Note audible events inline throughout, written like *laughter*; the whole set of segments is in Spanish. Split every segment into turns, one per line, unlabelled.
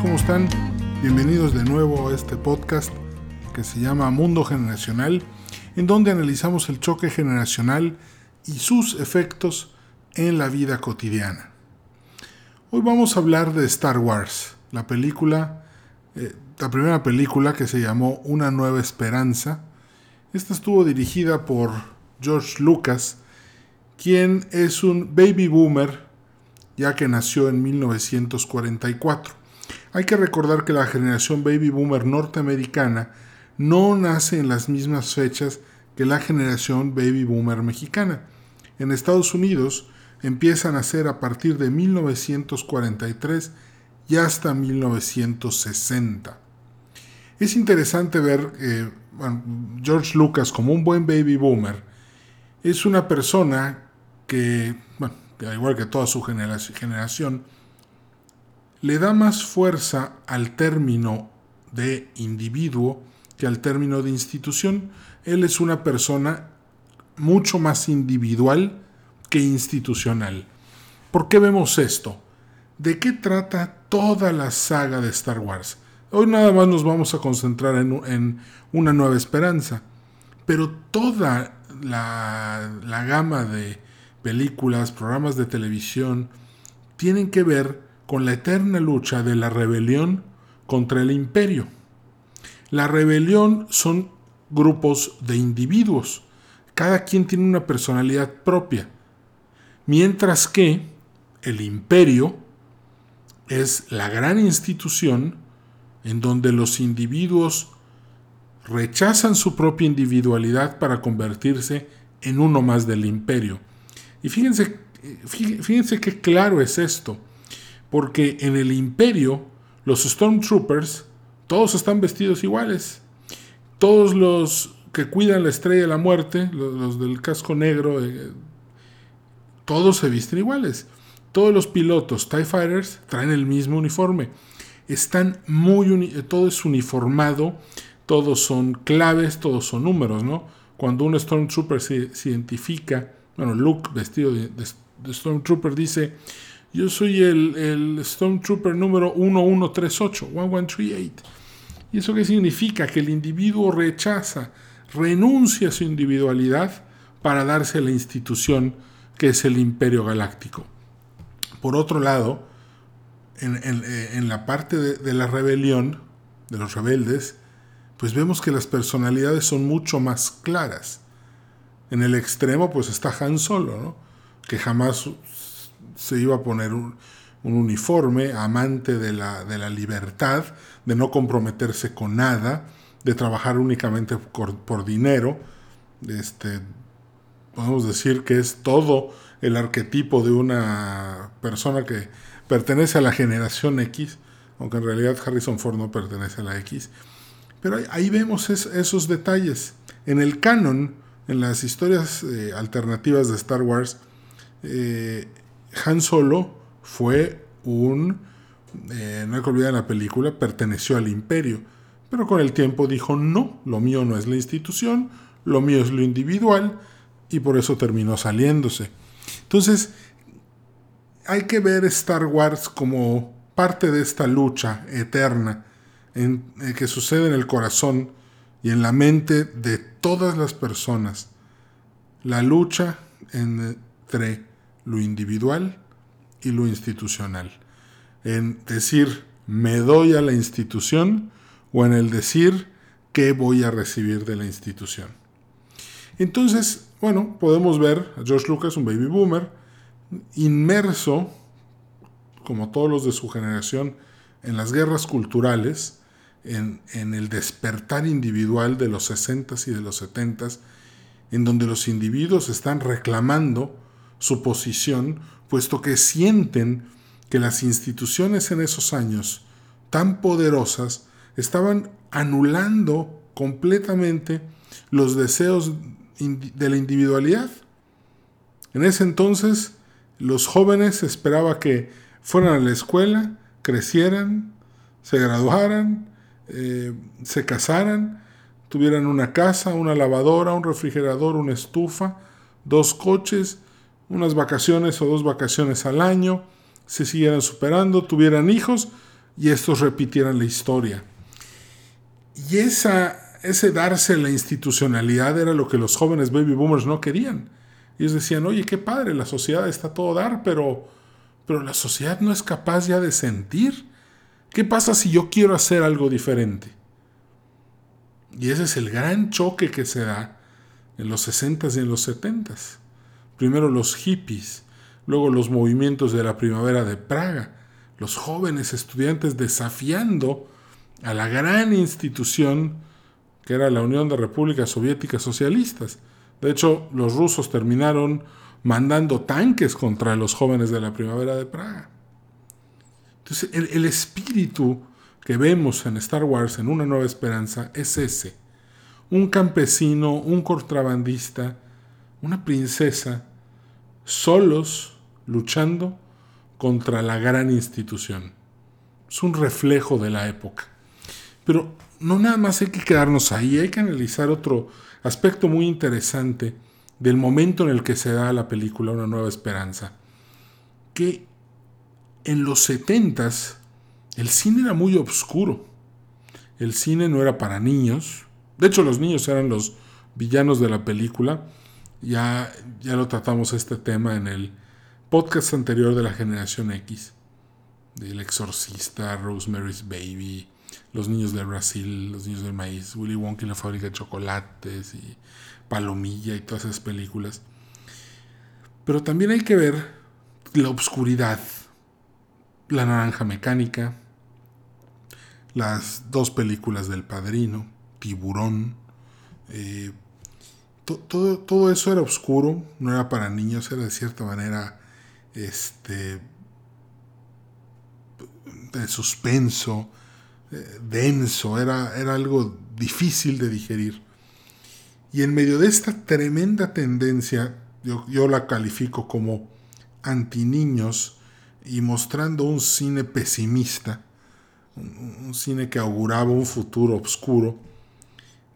¿Cómo están? Bienvenidos de nuevo a este podcast que se llama Mundo Generacional, en donde analizamos el choque generacional y sus efectos en la vida cotidiana. Hoy vamos a hablar de Star Wars, la película, eh, la primera película que se llamó Una Nueva Esperanza. Esta estuvo dirigida por George Lucas, quien es un baby boomer ya que nació en 1944. Hay que recordar que la generación baby boomer norteamericana no nace en las mismas fechas que la generación baby boomer mexicana. En Estados Unidos empiezan a nacer a partir de 1943 y hasta 1960. Es interesante ver eh, George Lucas como un buen baby boomer. Es una persona que, bueno, al igual que toda su generación, le da más fuerza al término de individuo que al término de institución. Él es una persona mucho más individual que institucional. ¿Por qué vemos esto? ¿De qué trata toda la saga de Star Wars? Hoy nada más nos vamos a concentrar en, una nueva esperanza, pero toda la, la gama de películas, programas de televisión, tienen que ver con la eterna lucha de la rebelión contra el imperio. La rebelión son grupos de individuos, cada quien tiene una personalidad propia, mientras que el imperio es la gran institución en donde los individuos rechazan su propia individualidad para convertirse en uno más del imperio. Y fíjense, fíjense qué claro es esto, porque en el imperio los Stormtroopers todos están vestidos iguales. Todos los que cuidan la estrella de la muerte, los, del casco negro, eh, todos se visten iguales. Todos los pilotos TIE Fighters traen el mismo uniforme. Están muy todo es uniformado, todos son claves, todos son números, ¿no? Cuando un Stormtrooper se identifica bueno, Luke vestido de, Stormtrooper dice, yo soy el, el, Stormtrooper número 1138, 1138. ¿Y eso qué significa? Que el individuo rechaza, renuncia a su individualidad para darse a la institución que es el imperio galáctico. Por otro lado, en, la parte de, de la rebelión, de los rebeldes, pues vemos que las personalidades son mucho más claras. En el extremo pues está Han Solo, ¿no? que jamás se iba a poner un, uniforme, amante de la, de la, libertad, de no comprometerse con nada, de trabajar únicamente por, dinero. Este, podemos decir que es todo el arquetipo de una persona que pertenece a la generación X, aunque en realidad Harrison Ford no pertenece a la X. Pero ahí, vemos esos detalles. En el canon, en las historias eh, alternativas de Star Wars, eh, Han Solo fue un, eh, no hay que olvidar la película, perteneció al imperio, pero con el tiempo dijo, no, lo mío no es la institución, lo mío es lo individual, y por eso terminó saliéndose. Entonces, hay que ver Star Wars como parte de esta lucha eterna en, que sucede en el corazón y en la mente de todas las personas la lucha entre lo individual y lo institucional. En decir me doy a la institución o en el decir qué voy a recibir de la institución. Entonces, bueno, podemos ver a George Lucas, un baby boomer, inmerso, como todos los de su generación, en las guerras culturales, en, el despertar individual de los 60s y de los 70s, en donde los individuos están reclamando su posición, puesto que sienten que las instituciones en esos años tan poderosas estaban anulando completamente los deseos de la individualidad. En ese entonces, los jóvenes esperaba que fueran a la escuela, crecieran, se graduaran, eh, se casaran, tuvieran una casa, una lavadora, un refrigerador, una estufa, dos coches, unas vacaciones o dos vacaciones al año, se siguieran superando, tuvieran hijos y estos repitieran la historia. Y esa, ese darse la institucionalidad era lo que los jóvenes baby boomers no querían. Ellos decían, oye, qué padre, la sociedad está todo dar, pero, pero la sociedad no es capaz ya de sentir. ¿Qué pasa si yo quiero hacer algo diferente? Y ese es el gran choque que se da en los 60s y en los 70s. Primero los hippies, luego los movimientos de la primavera de Praga, los jóvenes estudiantes desafiando a la gran institución que era la Unión de Repúblicas Soviéticas Socialistas. De hecho, los rusos terminaron mandando tanques contra los jóvenes de la primavera de Praga. Entonces, el, el espíritu que vemos en Star Wars, en Una Nueva Esperanza, es ese. Un campesino, un contrabandista, una princesa, solos luchando contra la gran institución. Es un reflejo de la época. Pero no nada más hay que quedarnos ahí, hay que analizar otro aspecto muy interesante del momento en el que se da la película Una Nueva Esperanza. Que en los setentas el cine era muy oscuro. El cine no era para niños. De hecho, los niños eran los villanos de la película. Ya, ya lo tratamos este tema en el podcast anterior de la generación X. Del exorcista, Rosemary's Baby, Los niños de Brasil, Los niños del maíz, Willy Wonka y la fábrica de chocolates y Palomilla y todas esas películas. Pero también hay que ver la obscuridad, la naranja mecánica, las dos películas del Padrino, Tiburón. Eh, todo, todo, eso era oscuro, no era para niños, era de cierta manera este, de suspenso, eh, denso, era, era algo difícil de digerir. Y en medio de esta tremenda tendencia, yo, yo la califico como anti niños y mostrando un cine pesimista, un, cine que auguraba un futuro oscuro.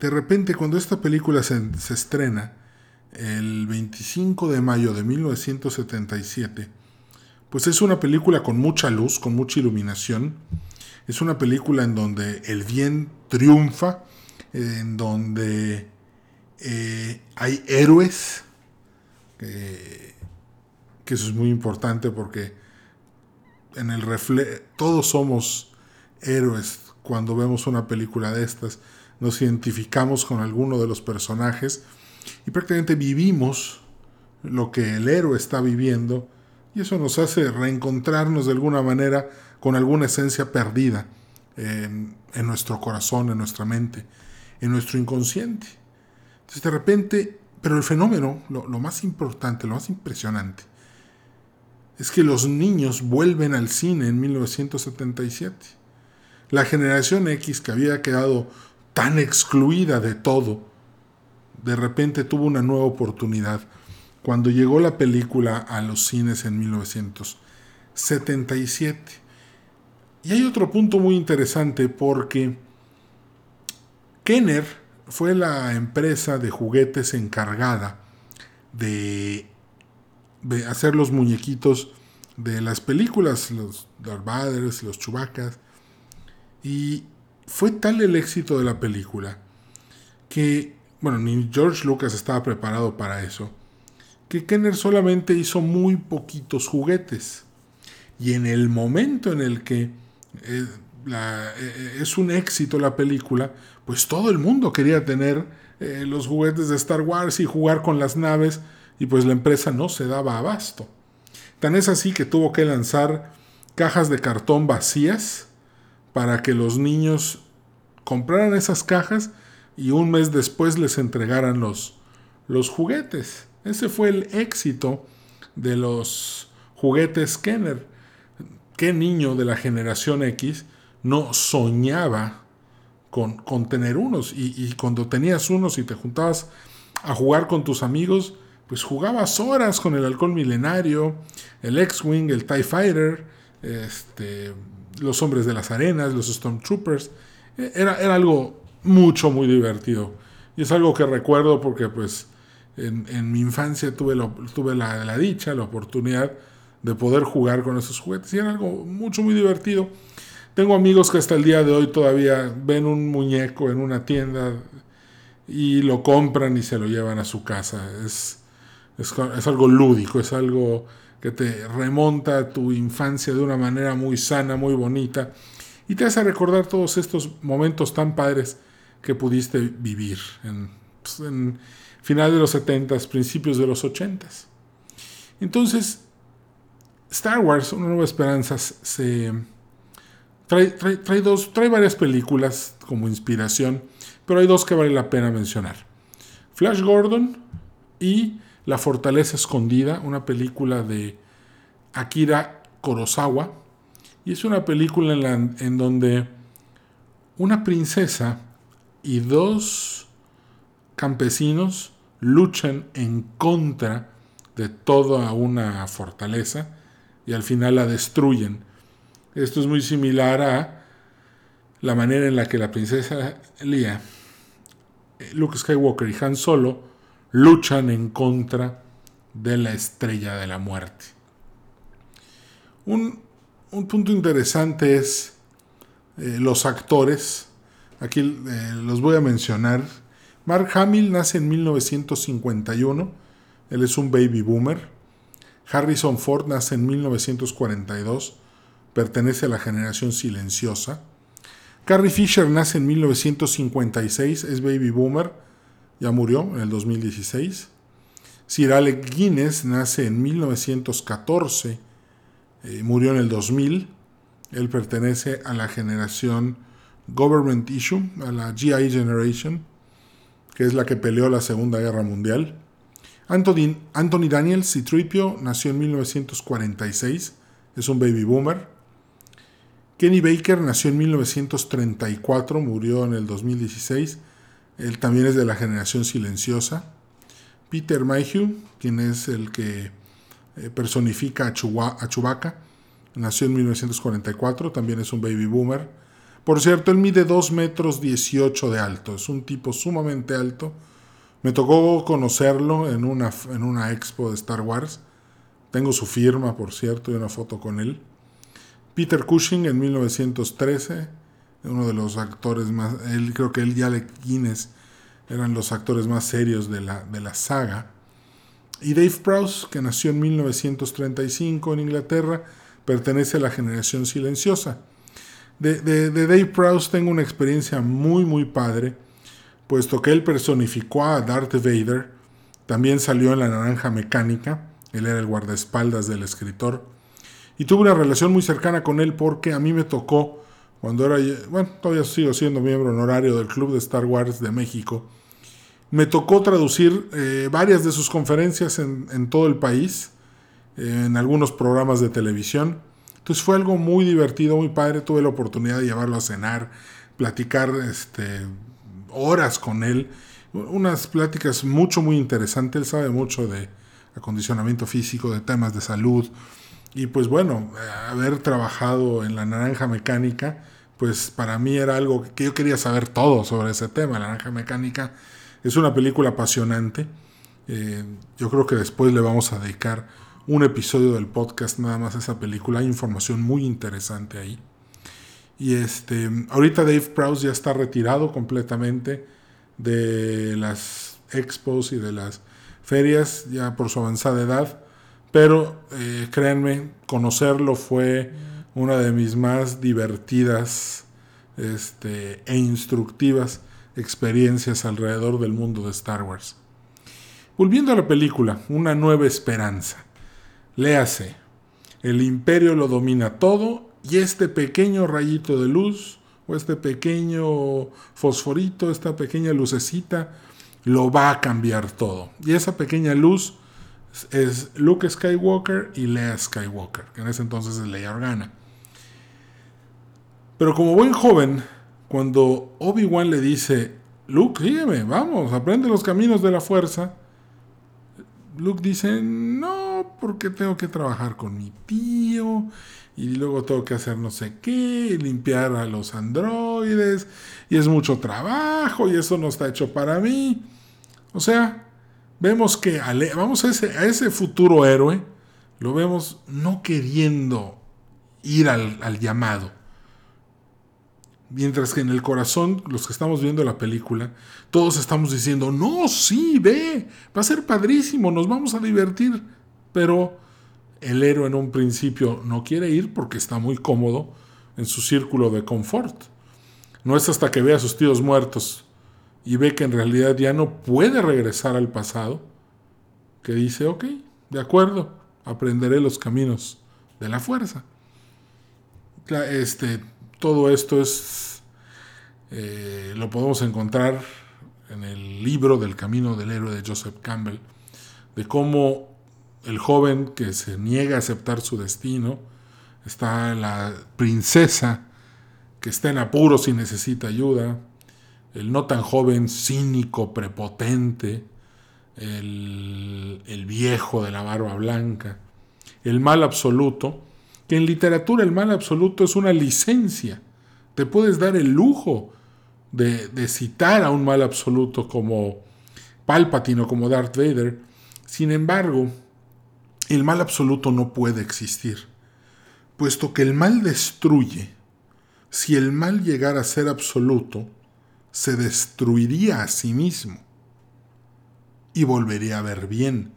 De repente, cuando esta película se, estrena, el 25 de mayo de 1977, pues es una película con mucha luz, con mucha iluminación. Es una película en donde el bien triunfa, en donde eh, hay héroes, que eso es muy importante porque en el refle todos somos héroes cuando vemos una película de estas, nos identificamos con alguno de los personajes y prácticamente vivimos lo que el héroe está viviendo y eso nos hace reencontrarnos de alguna manera con alguna esencia perdida en, nuestro corazón, en nuestra mente, en nuestro inconsciente. Entonces de repente, pero el fenómeno, lo, lo más importante, lo más impresionante, es que los niños vuelven al cine en 1977. La generación X que había quedado tan excluida de todo, de repente tuvo una nueva oportunidad cuando llegó la película a los cines en 1977. Y hay otro punto muy interesante porque Kenner fue la empresa de juguetes encargada de hacer los muñequitos de las películas, los Darth los Chewbacca. Y fue tal el éxito de la película que, bueno, ni George Lucas estaba preparado para eso, que Kenner solamente hizo muy poquitos juguetes. Y en el momento en el que eh, eh, es un éxito la película, pues todo el mundo quería tener eh, los juguetes de Star Wars y jugar con las naves y pues la empresa no se daba abasto. Tan es así que tuvo que lanzar cajas de cartón vacías para que los niños compraran esas cajas y un mes después les entregaran los, los juguetes. Ese fue el éxito de los juguetes Kenner. ¿Qué niño de la generación X no soñaba con, con tener unos? Y, cuando tenías unos y te juntabas a jugar con tus amigos, pues jugabas horas con el halcón milenario, el X-Wing, el TIE Fighter, este, los hombres de las arenas, los Stormtroopers. E, era, era algo mucho, muy divertido. Y es algo que recuerdo porque pues en, mi infancia tuve, tuve la, la, dicha, la oportunidad de poder jugar con esos juguetes. Y era algo mucho, muy divertido. Tengo amigos que hasta el día de hoy todavía ven un muñeco en una tienda y lo compran y se lo llevan a su casa. Es, es, algo lúdico, es algo que te remonta a tu infancia de una manera muy sana, muy bonita y te hace recordar todos estos momentos tan padres que pudiste vivir en, pues, en final de los 70 principios de los 80 Entonces, Star Wars, Una Nueva Esperanza, se trae, trae, trae varias películas como inspiración, pero hay dos que vale la pena mencionar. Flash Gordon y La Fortaleza Escondida, una película de Akira Kurosawa. Y es una película en, en donde una princesa y dos campesinos luchan en contra de toda una fortaleza y al final la destruyen. Esto es muy similar a la manera en la que la princesa Leia, Luke Skywalker y Han Solo luchan en contra de la estrella de la muerte. Un, punto interesante es eh, los actores. Aquí eh, los voy a mencionar Mark Hamill nace en 1951, él es un baby boomer. Harrison Ford nace en 1942, pertenece a la generación silenciosa. Carrie Fisher nace en 1956, es baby boomer, ya murió en el 2016. Sir Guinness nace en 1914, eh, murió en el 2000. Él pertenece a la generación Government Issue, a la GI Generation que es la que peleó la Segunda Guerra Mundial. Anthony, Anthony Daniel Citripio nació en 1946, es un baby boomer. Kenny Baker nació en 1934, murió en el 2016, él también es de la generación silenciosa. Peter Mayhew, quien es el que eh, personifica a, Chewbacca, nació en 1944, también es un baby boomer. Por cierto, él mide 2 metros 18 de alto, es un tipo sumamente alto. Me tocó conocerlo en una, en una expo de Star Wars. Tengo su firma, por cierto, y una foto con él. Peter Cushing en 1913, uno de los actores más, él, creo que él y Alec Guinness eran los actores más serios de la, de la saga. Y Dave Prowse, que nació en 1935 en Inglaterra, pertenece a la generación silenciosa. De, Dave Prowse tengo una experiencia muy, muy padre, puesto que él personificó a Darth Vader, también salió en La Naranja Mecánica, él era el guardaespaldas del escritor, y tuve una relación muy cercana con él porque a mí me tocó, cuando era, bueno, todavía sigo siendo miembro honorario del Club de Star Wars de México, me tocó traducir eh, varias de sus conferencias en, todo el país, en algunos programas de televisión, entonces fue algo muy divertido, muy padre. Tuve la oportunidad de llevarlo a cenar, platicar este, horas con él. Unas pláticas mucho, muy interesantes. Él sabe mucho de acondicionamiento físico, de temas de salud. Y pues bueno, haber trabajado en la naranja mecánica, pues para mí era algo que yo quería saber todo sobre ese tema. La naranja mecánica es una película apasionante. Eh, yo creo que después le vamos a dedicar un episodio del podcast nada más esa película. Hay información muy interesante ahí. Y este, ahorita Dave Prowse ya está retirado completamente de las expos y de las ferias, ya por su avanzada edad. Pero eh, créanme, conocerlo fue una de mis más divertidas este, e instructivas experiencias alrededor del mundo de Star Wars. Volviendo a la película, Una nueva esperanza. Léase, el imperio lo domina todo y este pequeño rayito de luz o este pequeño fosforito, esta pequeña lucecita, lo va a cambiar todo. Y esa pequeña luz es Luke Skywalker y Leia Skywalker, que en ese entonces es Leia Organa. Pero como buen joven, cuando Obi-Wan le dice, Luke, sígueme, vamos, aprende los caminos de la fuerza, Luke dice, no, porque tengo que trabajar con mi tío y luego tengo que hacer no sé qué, limpiar a los androides y es mucho trabajo y eso no está hecho para mí. O sea, vemos que vamos a ese, futuro héroe, lo vemos no queriendo ir al, al llamado. Mientras que en el corazón, los que estamos viendo la película, todos estamos diciendo, no, sí, ve, va a ser padrísimo, nos vamos a divertir. Pero el héroe en un principio no quiere ir porque está muy cómodo en su círculo de confort. No es hasta que ve a sus tíos muertos y ve que en realidad ya no puede regresar al pasado, que dice, ok, de acuerdo, aprenderé los caminos de la fuerza. Este, todo esto es, eh, lo podemos encontrar en el libro del Camino del Héroe de Joseph Campbell, de cómo el joven que se niega a aceptar su destino, está la princesa que está en apuros y necesita ayuda, el no tan joven cínico, prepotente, el, el viejo de la barba blanca, el mal absoluto, que en literatura el mal absoluto es una licencia. Te puedes dar el lujo de, de citar a un mal absoluto como Palpatine o como Darth Vader. Sin embargo, el mal absoluto no puede existir, puesto que el mal destruye. Si el mal llegara a ser absoluto, se destruiría a sí mismo y volvería a ver bien.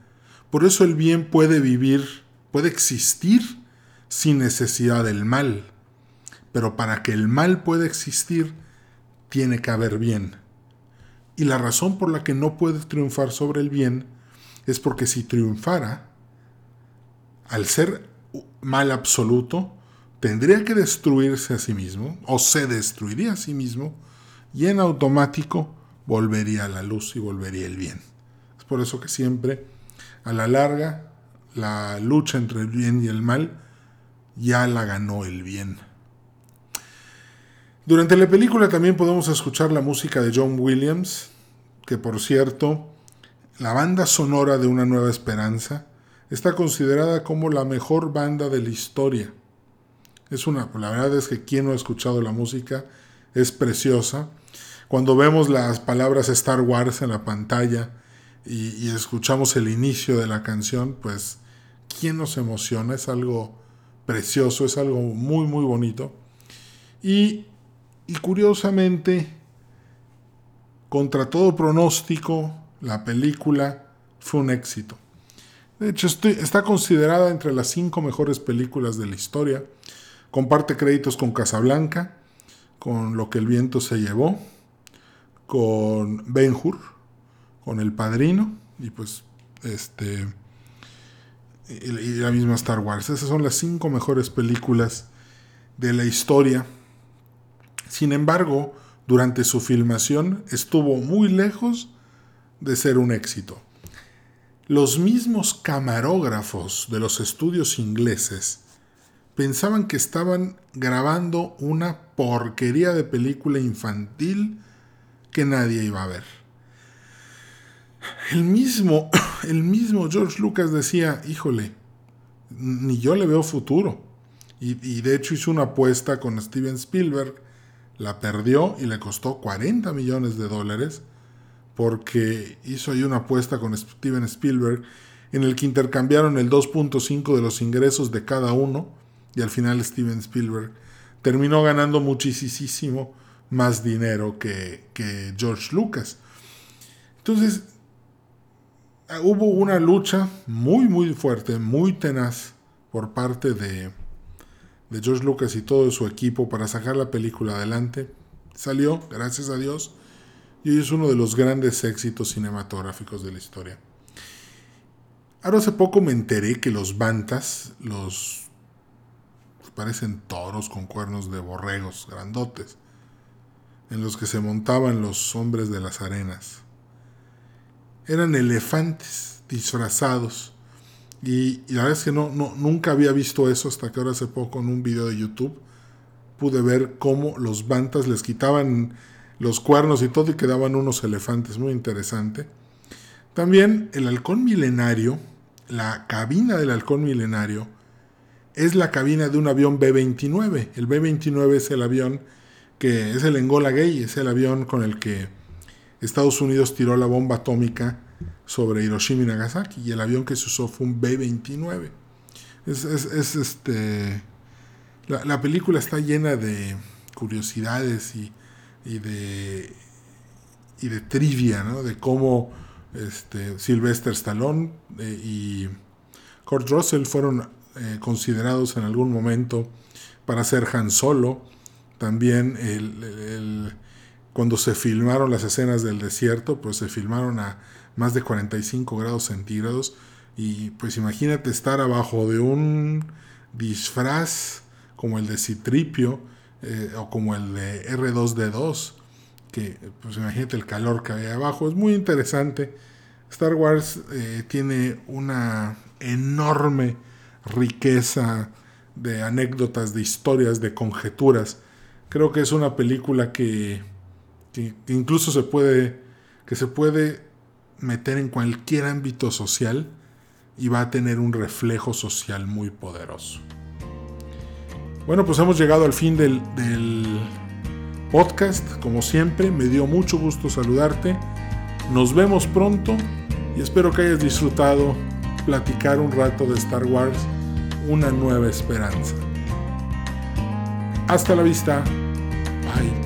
Por eso el bien puede vivir, puede existir sin necesidad del mal. Pero para que el mal pueda existir, tiene que haber bien. Y la razón por la que no puede triunfar sobre el bien es porque si triunfara, al ser mal absoluto, tendría que destruirse a sí mismo, o se destruiría a sí mismo, y en automático volvería la luz y volvería el bien. Es por eso que siempre, a la larga, la lucha entre el bien y el mal ya la ganó el bien. Durante la película también podemos escuchar la música de John Williams, que por cierto, la banda sonora de Una Nueva Esperanza está considerada como la mejor banda de la historia. Es una, la verdad es que quien no ha escuchado la música es preciosa. Cuando vemos las palabras Star Wars en la pantalla y, escuchamos el inicio de la canción, pues, ¿quién nos emociona? Es algo precioso, es algo muy, muy bonito. Y curiosamente, contra todo pronóstico, la película fue un éxito. De hecho, está considerada entre las cinco mejores películas de la historia. Comparte créditos con Casablanca, con Lo que el viento se llevó, con Ben Hur, con El Padrino, y pues este y la misma Star Wars. Esas son las cinco mejores películas de la historia. Sin embargo, durante su filmación estuvo muy lejos de ser un éxito. Los mismos camarógrafos de los estudios ingleses pensaban que estaban grabando una porquería de película infantil que nadie iba a ver. El mismo, *coughs* el mismo George Lucas decía, híjole, ni yo le veo futuro. Y, de hecho hizo una apuesta con Steven Spielberg, la perdió y le costó 40 millones de dólares, porque hizo ahí una apuesta con Steven Spielberg en el que intercambiaron el 2.5 de los ingresos de cada uno, y al final Steven Spielberg terminó ganando muchísimo más dinero que, que George Lucas. Entonces, Ah, hubo una lucha muy, muy fuerte, muy tenaz por parte de, de George Lucas y todo su equipo para sacar la película adelante. Salió, gracias a Dios, y hoy es uno de los grandes éxitos cinematográficos de la historia. Ahora hace poco me enteré que los bantas, los parecen toros con cuernos de borregos grandotes, en los que se montaban los hombres de las arenas eran elefantes disfrazados. Y, la verdad es que no, nunca había visto eso hasta que ahora hace poco en un video de YouTube pude ver cómo los bantas les quitaban los cuernos y todo y quedaban unos elefantes. Muy interesante. También el halcón milenario, la cabina del halcón milenario, es la cabina de un avión B-29. El B-29 es el avión que es el Engola Gay, es el avión con el que Estados Unidos tiró la bomba atómica sobre Hiroshima y Nagasaki y el avión que se usó fue un B-29. Es, este, la, película está llena de curiosidades y, de, y de trivia, ¿no? De cómo este, Sylvester Stallone eh, y Kurt Russell fueron eh, considerados en algún momento para ser Han Solo. También cuando se filmaron las escenas del desierto, pues se filmaron a más de 45 grados centígrados. Y pues imagínate estar abajo de un disfraz como el de Citripio eh, o como el de R2D2, que pues imagínate el calor que había abajo. Es muy interesante. Star Wars eh, tiene una enorme riqueza de anécdotas, de historias, de conjeturas. Creo que es una película que, incluso se puede, que se puede meter en cualquier ámbito social y va a tener un reflejo social muy poderoso. Bueno, pues hemos llegado al fin del, del podcast. Como siempre, me dio mucho gusto saludarte. Nos vemos pronto y espero que hayas disfrutado platicar un rato de Star Wars una nueva esperanza. Hasta la vista. Bye.